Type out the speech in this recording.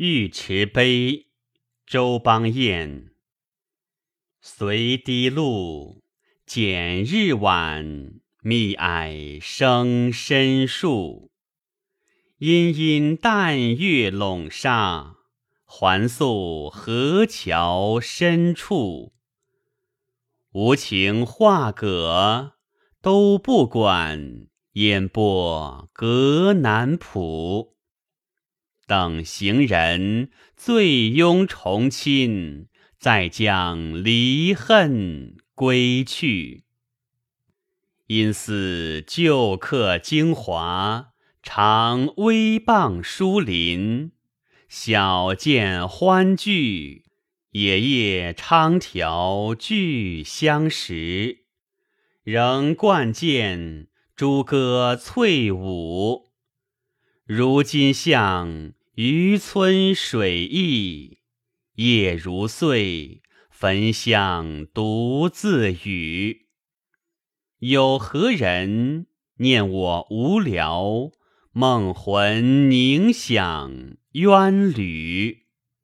尉迟碑，周邦彦。随堤路，减日晚，密霭生深树。阴阴淡月笼沙，还宿河桥深处。无情画葛，都不管，烟波隔南浦。等行人醉拥重亲，再将离恨归去。因似旧客京华，常微傍疏林。小见欢聚，野夜昌条俱相识。仍惯见诸歌翠舞，如今向。渔村水驿，夜如岁，焚香独自语。有何人念我无聊？梦魂凝想冤侣。